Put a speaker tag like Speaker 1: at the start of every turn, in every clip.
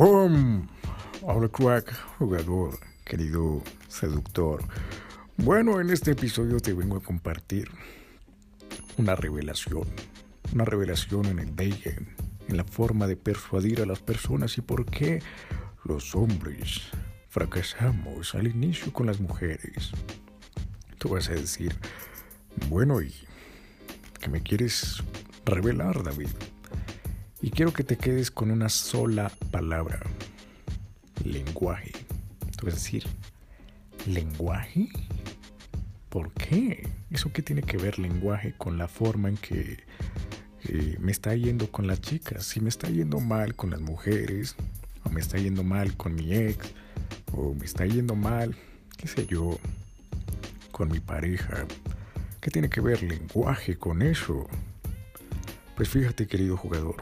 Speaker 1: ¡Boom! Hola crack, jugador, querido seductor. Bueno, en este episodio te vengo a compartir una revelación. Una revelación en el dating, en la forma de persuadir a las personas y por qué los hombres fracasamos al inicio con las mujeres. Tú vas a decir, bueno, ¿y que me quieres revelar, David? Y quiero que te quedes con una sola palabra. Lenguaje. Tú decir, ¿lenguaje? ¿Por qué? ¿Eso qué tiene que ver lenguaje con la forma en que eh, me está yendo con las chicas? Si me está yendo mal con las mujeres, o me está yendo mal con mi ex, o me está yendo mal, qué sé yo, con mi pareja. ¿Qué tiene que ver lenguaje con eso? Pues fíjate, querido jugador,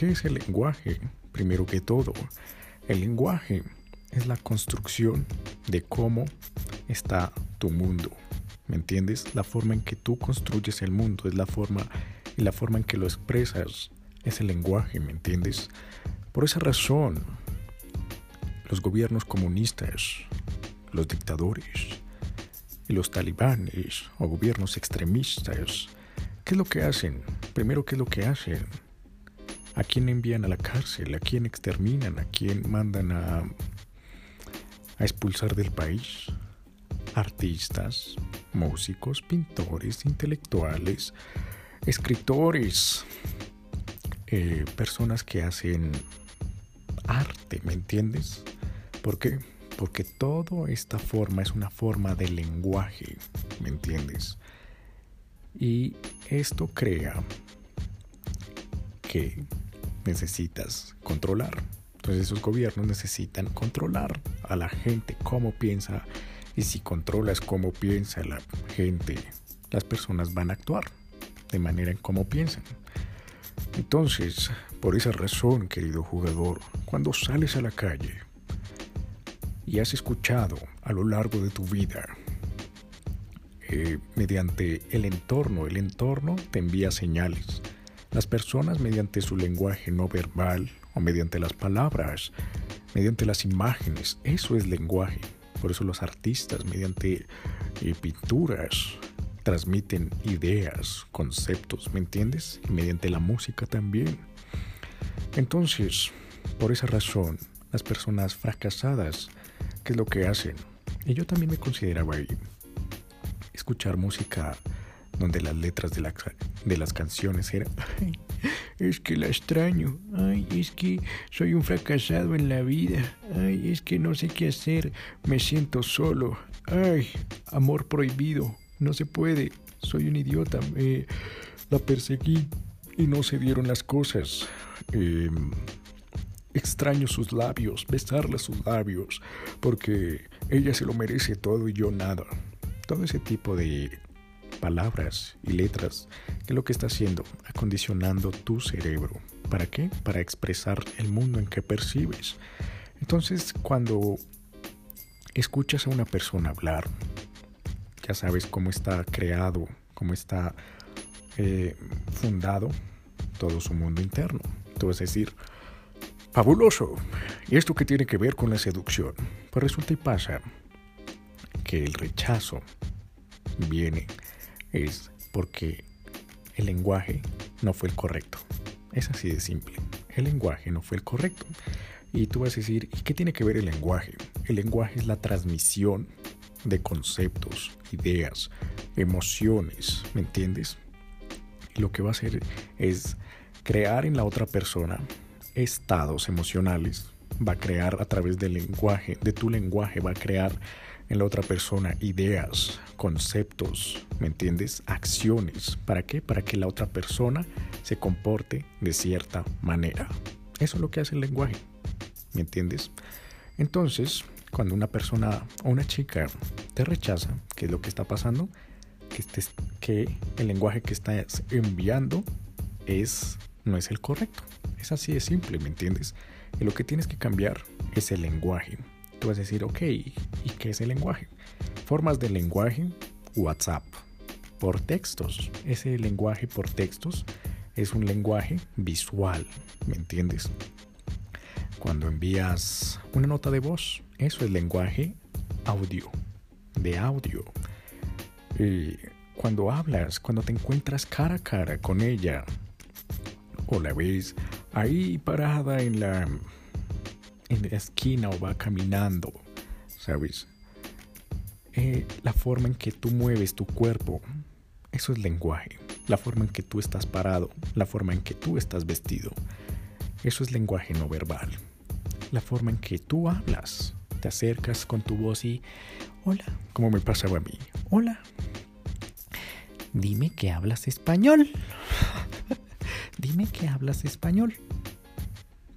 Speaker 1: ¿Qué es el lenguaje? Primero que todo, el lenguaje es la construcción de cómo está tu mundo. ¿Me entiendes? La forma en que tú construyes el mundo es la forma y la forma en que lo expresas es el lenguaje, ¿me entiendes? Por esa razón, los gobiernos comunistas, los dictadores y los talibanes o gobiernos extremistas, ¿qué es lo que hacen? Primero, ¿qué es lo que hacen? ¿A quién envían a la cárcel? ¿A quién exterminan? ¿A quién mandan a, a expulsar del país? Artistas, músicos, pintores, intelectuales, escritores, eh, personas que hacen arte, ¿me entiendes? ¿Por qué? Porque toda esta forma es una forma de lenguaje, ¿me entiendes? Y esto crea que necesitas controlar. Entonces esos gobiernos necesitan controlar a la gente, cómo piensa. Y si controlas cómo piensa la gente, las personas van a actuar de manera en cómo piensan. Entonces, por esa razón, querido jugador, cuando sales a la calle y has escuchado a lo largo de tu vida, eh, mediante el entorno, el entorno te envía señales las personas mediante su lenguaje no verbal o mediante las palabras, mediante las imágenes, eso es lenguaje. Por eso los artistas mediante eh, pinturas transmiten ideas, conceptos, ¿me entiendes? Y mediante la música también. Entonces, por esa razón, las personas fracasadas, ¿qué es lo que hacen? Y yo también me consideraba ahí. Escuchar música donde las letras de, de las canciones eran, ay, es que la extraño, ay, es que soy un fracasado en la vida, ay, es que no sé qué hacer, me siento solo, ay, amor prohibido, no se puede, soy un idiota, me la perseguí y no se dieron las cosas. Em, extraño sus labios, besarle sus labios, porque ella se lo merece todo y yo nada. Todo ese tipo de palabras y letras, que lo que está haciendo, acondicionando tu cerebro. ¿Para qué? Para expresar el mundo en que percibes. Entonces, cuando escuchas a una persona hablar, ya sabes cómo está creado, cómo está eh, fundado todo su mundo interno. Tú vas a decir, fabuloso. ¿Y esto qué tiene que ver con la seducción? Pues resulta y pasa que el rechazo viene es porque el lenguaje no fue el correcto. Es así de simple. El lenguaje no fue el correcto. Y tú vas a decir, ¿y qué tiene que ver el lenguaje? El lenguaje es la transmisión de conceptos, ideas, emociones, ¿me entiendes? Lo que va a hacer es crear en la otra persona estados emocionales, va a crear a través del lenguaje, de tu lenguaje, va a crear en la otra persona ideas, conceptos, ¿me entiendes? Acciones. ¿Para qué? Para que la otra persona se comporte de cierta manera. Eso es lo que hace el lenguaje, ¿me entiendes? Entonces, cuando una persona o una chica te rechaza, ¿qué es lo que está pasando? Que, el lenguaje que estás enviando es, no es el correcto. Es así de simple, ¿me entiendes? Y lo que tienes que cambiar es el lenguaje. Tú vas a decir, ok, ¿y qué es el lenguaje? Formas de lenguaje, WhatsApp. Por textos. Ese lenguaje por textos es un lenguaje visual, ¿me entiendes? cuando envías una nota de voz. Eso es lenguaje audio, de audio. Cuando hablas, cuando te encuentras cara a cara con ella, o la ves ahí parada en la, en la esquina o va caminando, ¿sabes? Eh, la forma en que tú mueves tu cuerpo, eso es lenguaje. La forma en que tú estás parado, la forma en que tú estás vestido, eso es lenguaje no verbal. La forma en que tú hablas, te acercas con tu voz y, hola, como me pasaba a mí, hola. Dime que hablas español. Dime que hablas español.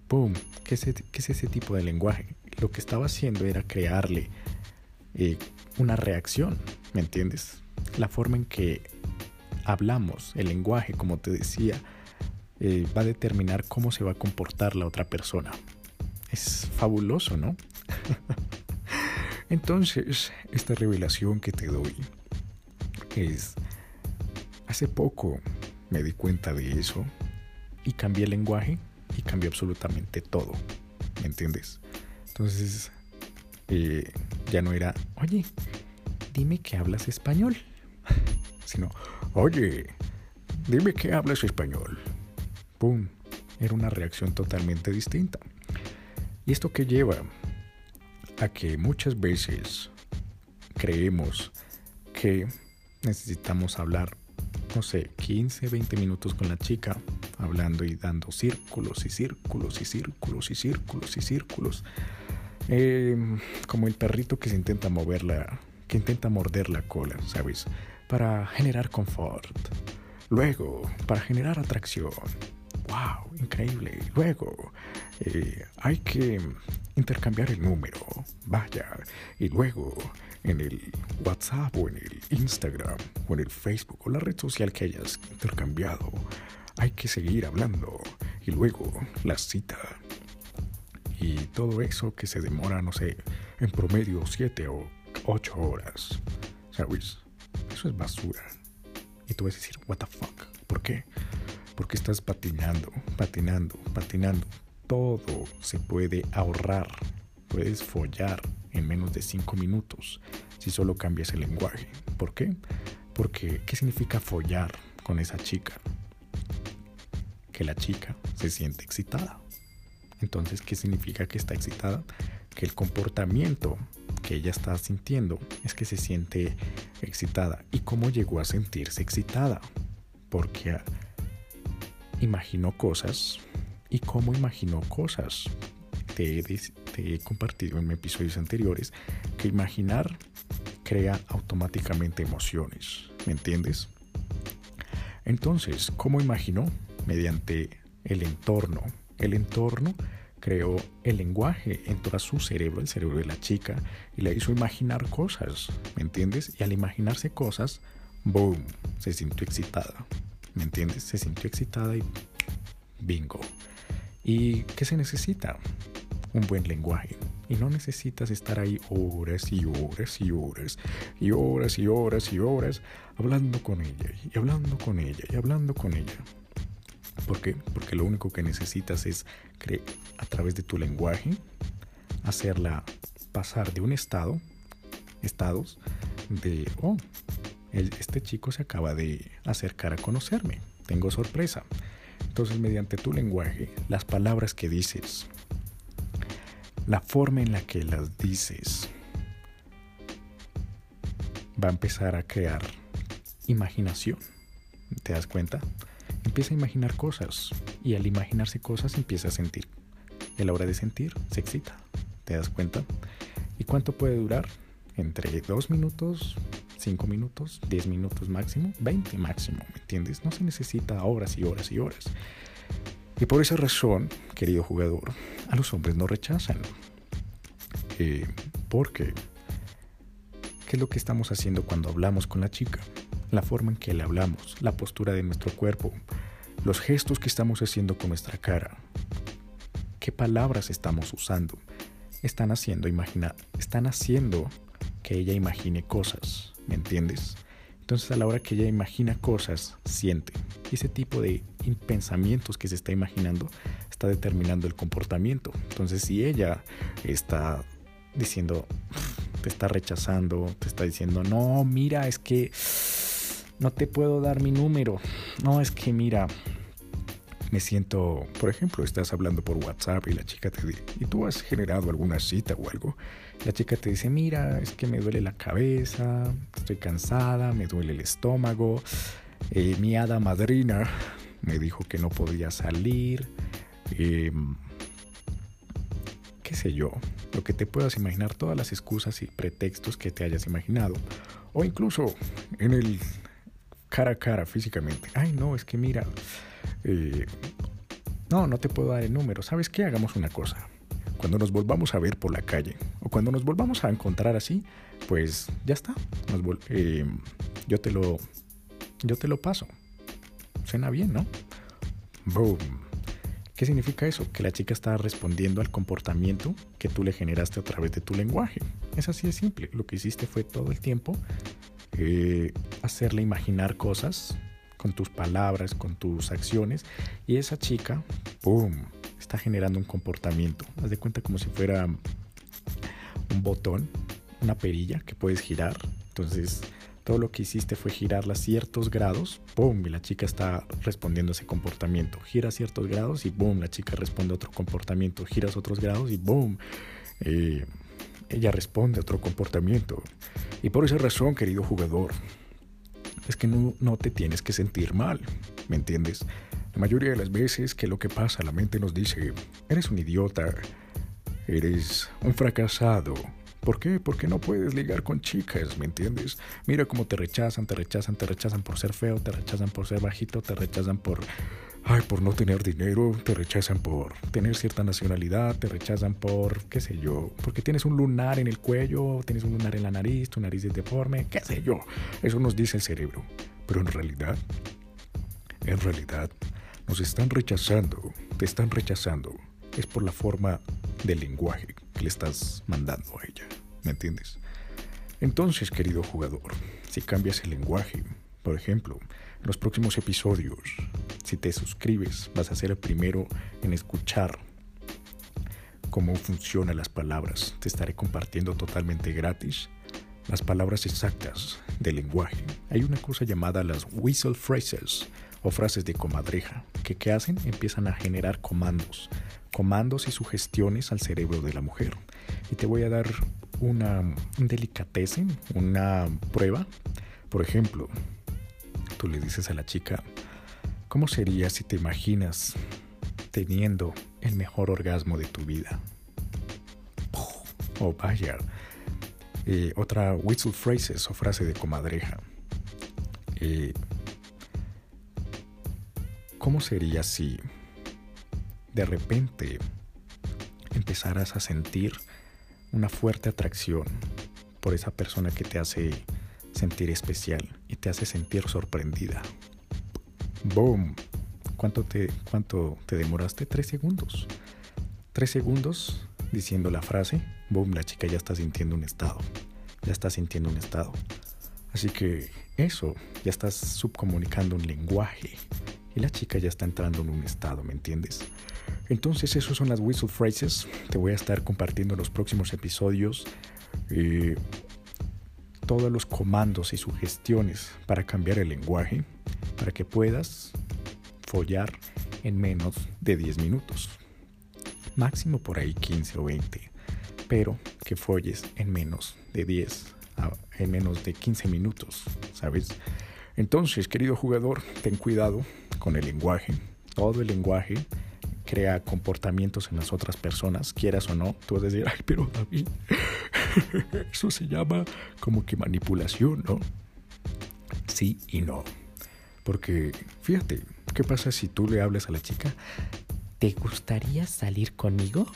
Speaker 1: ¡Pum! ¿Qué es, ese tipo de lenguaje? Lo que estaba haciendo era crearle eh, una reacción, ¿me entiendes? La forma en que hablamos, el lenguaje, como te decía, eh, va a determinar cómo se va a comportar la otra persona. Es fabuloso, ¿no? Entonces, esta revelación que te doy es, hace poco me di cuenta de eso y cambié el lenguaje y cambié absolutamente todo, ¿me entiendes? Entonces, eh, ya no era, oye, dime que hablas español, sino, oye, dime que hablas español. ¡Pum! Era una reacción totalmente distinta. ¿Y esto que lleva? A que muchas veces creemos que necesitamos hablar, no sé, 15, 20 minutos con la chica, hablando y dando círculos y círculos y círculos y círculos y círculos. Em, como el perrito que se intenta mover la, que intenta morder la cola, ¿sabes? Para generar confort. Luego, para generar atracción. ¡Wow! Increíble. Luego, eh, hay que intercambiar el número. Vaya. Y luego, en el WhatsApp o en el Instagram o en el Facebook o la red social que hayas intercambiado, hay que seguir hablando. Y luego, la cita y todo eso que se demora, no sé, en promedio 7 o 8 horas. ¿Sabes? Eso es basura. Y tú vas a decir, what the fuck? ¿Por qué? Porque estás patinando, patinando, patinando. Todo se puede ahorrar. Puedes follar en menos de 5 minutos si solo cambias el lenguaje. ¿Por qué? Porque, ¿qué significa follar con esa chica? Que la chica se siente excitada. Entonces, ¿qué significa que está excitada? Que el comportamiento que ella está sintiendo es que se siente excitada. ¿Y cómo llegó a sentirse excitada? Porque imaginó cosas. ¿Y cómo imaginó cosas? Te he, compartido en episodios anteriores que imaginar crea automáticamente emociones. ¿Me entiendes? Entonces, ¿cómo imaginó? Mediante el entorno, el entorno creó el lenguaje, entró a su cerebro, el cerebro de la chica, y le hizo imaginar cosas, ¿me entiendes? Y al imaginarse cosas, boom, se sintió excitada, ¿me entiendes? Se sintió excitada y bingo. ¿Y qué se necesita? Un buen lenguaje. Y no necesitas estar ahí horas y horas y horas y horas y horas y horas hablando con ella y hablando con ella y hablando con ella. ¿Por qué? Porque lo único que necesitas es a través de tu lenguaje hacerla pasar de un estado, estados de, oh, este chico se acaba de acercar a conocerme, tengo sorpresa. Entonces, mediante tu lenguaje, las palabras que dices, la forma en la que las dices, va a empezar a crear imaginación. ¿Te das cuenta? Empieza a imaginar cosas y al imaginarse cosas empieza a sentir. Y a la hora de sentir se excita. ¿Te das cuenta? ¿Y cuánto puede durar? Entre 2 minutos, 5 minutos, 10 minutos máximo, 20 máximo, ¿me entiendes? No se necesita horas y horas y horas. Y por esa razón, querido jugador, a los hombres no rechazan. Eh, porque, ¿qué es lo que estamos haciendo cuando hablamos con la chica? La forma en que le hablamos, la postura de nuestro cuerpo, los gestos que estamos haciendo con nuestra cara, qué palabras estamos usando, están haciendo imaginar, están haciendo que ella imagine cosas, ¿me entiendes? Entonces a la hora que ella imagina cosas, siente. ese tipo de pensamientos que se está imaginando está determinando el comportamiento. Entonces, si ella está diciendo, te está rechazando, te está diciendo, no, mira, es que no te puedo dar mi número. No, es que mira, me siento, por ejemplo, estás hablando por WhatsApp y la chica te dice, ¿y tú has generado alguna cita o algo? La chica te dice, mira, es que me duele la cabeza, estoy cansada, me duele el estómago, eh, mi hada madrina me dijo que no podía salir, em, qué sé yo, lo que te puedas imaginar, todas las excusas y pretextos que te hayas imaginado, o incluso en el cara a cara físicamente, ay no, es que mira, eh, no, no te puedo dar el número. ¿Sabes qué? Hagamos una cosa. Cuando nos volvamos a ver por la calle o cuando nos volvamos a encontrar así, pues ya está. Eh, yo te lo, yo te lo paso. Suena bien, ¿no? Boom. ¿Qué significa eso? Que la chica está respondiendo al comportamiento que tú le generaste a través de tu lenguaje. Es así de simple. Lo que hiciste fue todo el tiempo eh, hacerle imaginar cosas con tus palabras, con tus acciones. Y esa chica, ¡pum!, está generando un comportamiento. Haz de cuenta como si fuera un botón, una perilla que puedes girar. Entonces, todo lo que hiciste fue girarla ciertos grados, ¡pum! Y la chica está respondiendo a ese comportamiento. Gira ciertos grados y ¡boom! La chica responde a otro comportamiento. Giras otros grados y ¡boom! Ella responde a otro comportamiento. Y por esa razón, querido jugador, es que no, no te tienes que sentir mal, ¿me entiendes? La mayoría de las veces que lo que pasa, la mente nos dice, eres un idiota, eres un fracasado. ¿Por qué? Porque no puedes ligar con chicas, ¿me entiendes? Mira cómo te rechazan, te rechazan, te rechazan por ser feo, te rechazan por ser bajito, te rechazan por ay, por no tener dinero, te rechazan por tener cierta nacionalidad, te rechazan por, qué sé yo, porque tienes un lunar en el cuello, tienes un lunar en la nariz, tu nariz es deforme, qué sé yo. Eso nos dice el cerebro. Pero en realidad, en realidad, nos están rechazando, te están rechazando. Es por la forma del lenguaje que le estás mandando a ella. ¿Me entiendes? Entonces, querido jugador, si cambias el lenguaje, por ejemplo, en los próximos episodios, si te suscribes, vas a ser el primero en escuchar cómo funcionan las palabras. Te estaré compartiendo totalmente gratis las palabras exactas del lenguaje. Hay una cosa llamada las whistle phrases o frases de comadreja, que ¿qué hacen? Empiezan a generar comandos, comandos y sugestiones al cerebro de la mujer. Y te voy a dar una un una prueba. Por ejemplo, le dices a la chica, ¿cómo sería si te imaginas teniendo el mejor orgasmo de tu vida? Oh, vaya. Eh, otra whistle phrases o frase de comadreja. Eh, ¿Cómo sería si de repente empezaras a sentir una fuerte atracción por esa persona que te hace sentir especial y te hace sentir sorprendida. ¡Boom! ¿Cuánto te, cuánto te demoraste? Tres segundos. Tres segundos diciendo la frase, boom, la chica ya está sintiendo un estado. Ya está sintiendo un estado. Así que eso, ya estás subcomunicando un lenguaje. Y la chica ya está entrando en un estado, ¿me entiendes? Entonces, esos son las whistle phrases. Te voy a estar compartiendo en los próximos episodios. Eh, todos los comandos y sugestiones para cambiar el lenguaje para que puedas follar en menos de 10 minutos. Máximo por ahí 15 o 20, pero que folles en menos de 10, en menos de 15 minutos, ¿sabes? Entonces, querido jugador, ten cuidado con el lenguaje. Todo el lenguaje crea comportamientos en las otras personas, quieras o no. Tú vas a decir, ay, pero David, eso se llama como que manipulación, ¿no? Sí y no. Porque, fíjate, ¿qué pasa si tú le hablas a la chica? ¿Te gustaría salir conmigo?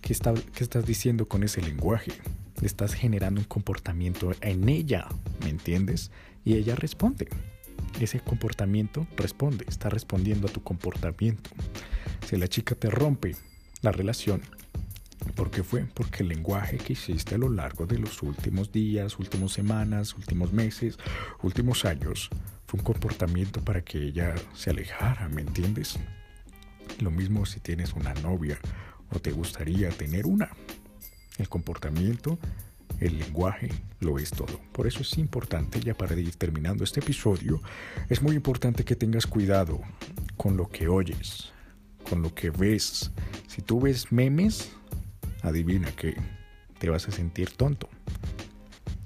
Speaker 1: ¿Qué, está, ¿Qué estás diciendo con ese lenguaje? Estás generando un comportamiento en ella, ¿me entiendes? Y ella responde. Ese comportamiento responde, está respondiendo a tu comportamiento. Si la chica te rompe la relación, ¿por qué fue? Porque el lenguaje que hiciste a lo largo de los últimos días, últimas semanas, últimos meses, últimos años, fue un comportamiento para que ella se alejara, ¿me entiendes? Lo mismo si tienes una novia o te gustaría tener una. El comportamiento, el lenguaje, lo es todo. Por eso es importante, ya para ir terminando este episodio, es muy importante que tengas cuidado con lo que oyes, con lo que ves. Si tú ves memes, adivina que te vas a sentir tonto.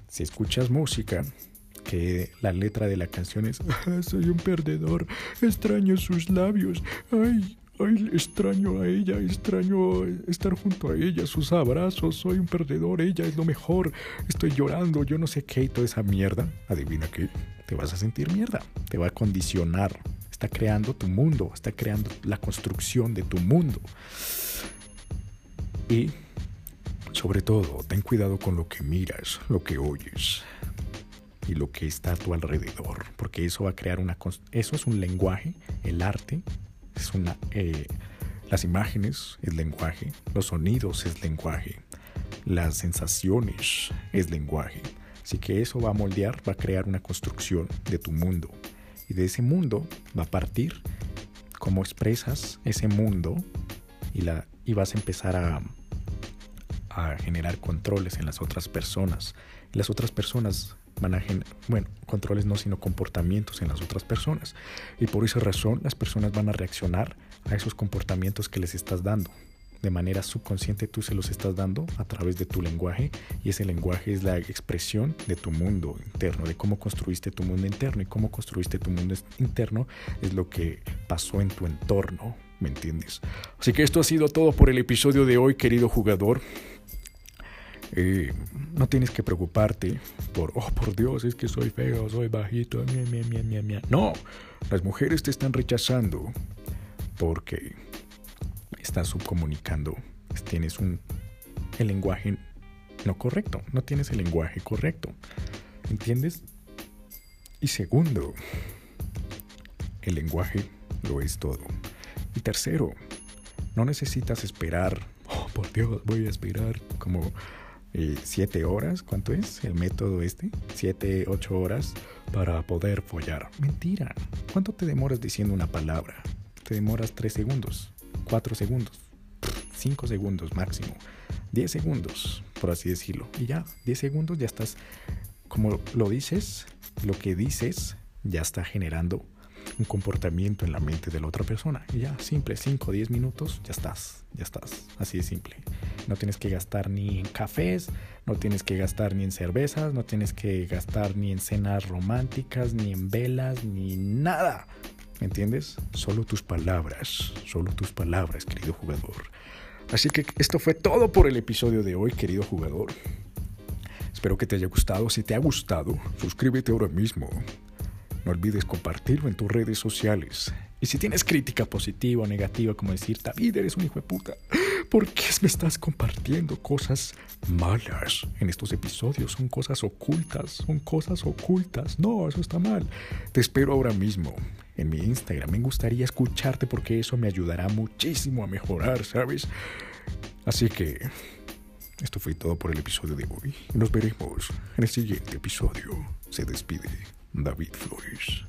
Speaker 1: Si escuchas música, que la letra de la canción es ah, Soy un perdedor, extraño sus labios, ay, ay, extraño a ella, extraño estar junto a ella, sus abrazos, soy un perdedor, ella es lo mejor, estoy llorando, yo no sé qué y toda esa mierda, adivina qué, te vas a sentir mierda, te va a condicionar, está creando tu mundo, está creando la construcción de tu mundo. Y sobre todo, ten cuidado con lo que miras, lo que oyes y lo que está a tu alrededor, porque eso va a crear una... Eso es un lenguaje, el arte, es una... Eh, las imágenes es lenguaje, los sonidos es lenguaje, las sensaciones es lenguaje. Así que eso va a moldear, va a crear una construcción de tu mundo. Y de ese mundo va a partir cómo expresas ese mundo y, la, y vas a empezar a, a generar controles en las otras personas. Las otras personas van a generar, bueno, controles no, sino comportamientos en las otras personas. Y por esa razón las personas van a reaccionar a esos comportamientos que les estás dando. De manera subconsciente tú se los estás dando a través de tu lenguaje y ese lenguaje es la expresión de tu mundo interno, de cómo construiste tu mundo interno y cómo construiste tu mundo interno es lo que pasó en tu entorno, ¿me entiendes? Así que esto ha sido todo por el episodio de hoy, querido jugador. Eh, no tienes que preocuparte por, oh, por Dios, es que soy feo, soy bajito, mia, mia, mia, mia, No, las mujeres te están rechazando porque estás subcomunicando, tienes un, el lenguaje no correcto, no tienes el lenguaje correcto, ¿entiendes? Y segundo, el lenguaje lo es todo. Y tercero, no necesitas esperar, oh, por Dios, voy a esperar como siete horas, ¿cuánto es el método este? Siete, ocho horas para poder follar. Mentira. ¿Cuánto te demoras diciendo una palabra? Te demoras tres segundos, cuatro segundos, cinco segundos máximo, diez segundos, por así decirlo. Y ya, diez segundos ya estás, como lo dices, lo que dices ya está generando un comportamiento en la mente de la otra persona. Y ya, simple, 5 o 10 minutos, ya estás, ya estás. Así de simple. No tienes que gastar ni en cafés, no tienes que gastar ni en cervezas, no tienes que gastar ni en cenas románticas, ni en velas, ni nada. ¿Me entiendes? Solo tus palabras, solo tus palabras, querido jugador. Así que esto fue todo por el episodio de hoy, querido jugador. Espero que te haya gustado. Si te ha gustado, suscríbete ahora mismo. No olvides compartirlo en tus redes sociales. Y si tienes crítica positiva o negativa, como decir, David, eres un hijo de puta, ¿por qué me estás compartiendo cosas malas en estos episodios? Son cosas ocultas, son cosas ocultas. No, eso está mal. Te espero ahora mismo en mi Instagram. Me gustaría escucharte porque eso me ayudará muchísimo a mejorar, ¿sabes? Así que esto fue todo por el episodio de hoy. Nos veremos en el siguiente episodio. Se despide. David Flores.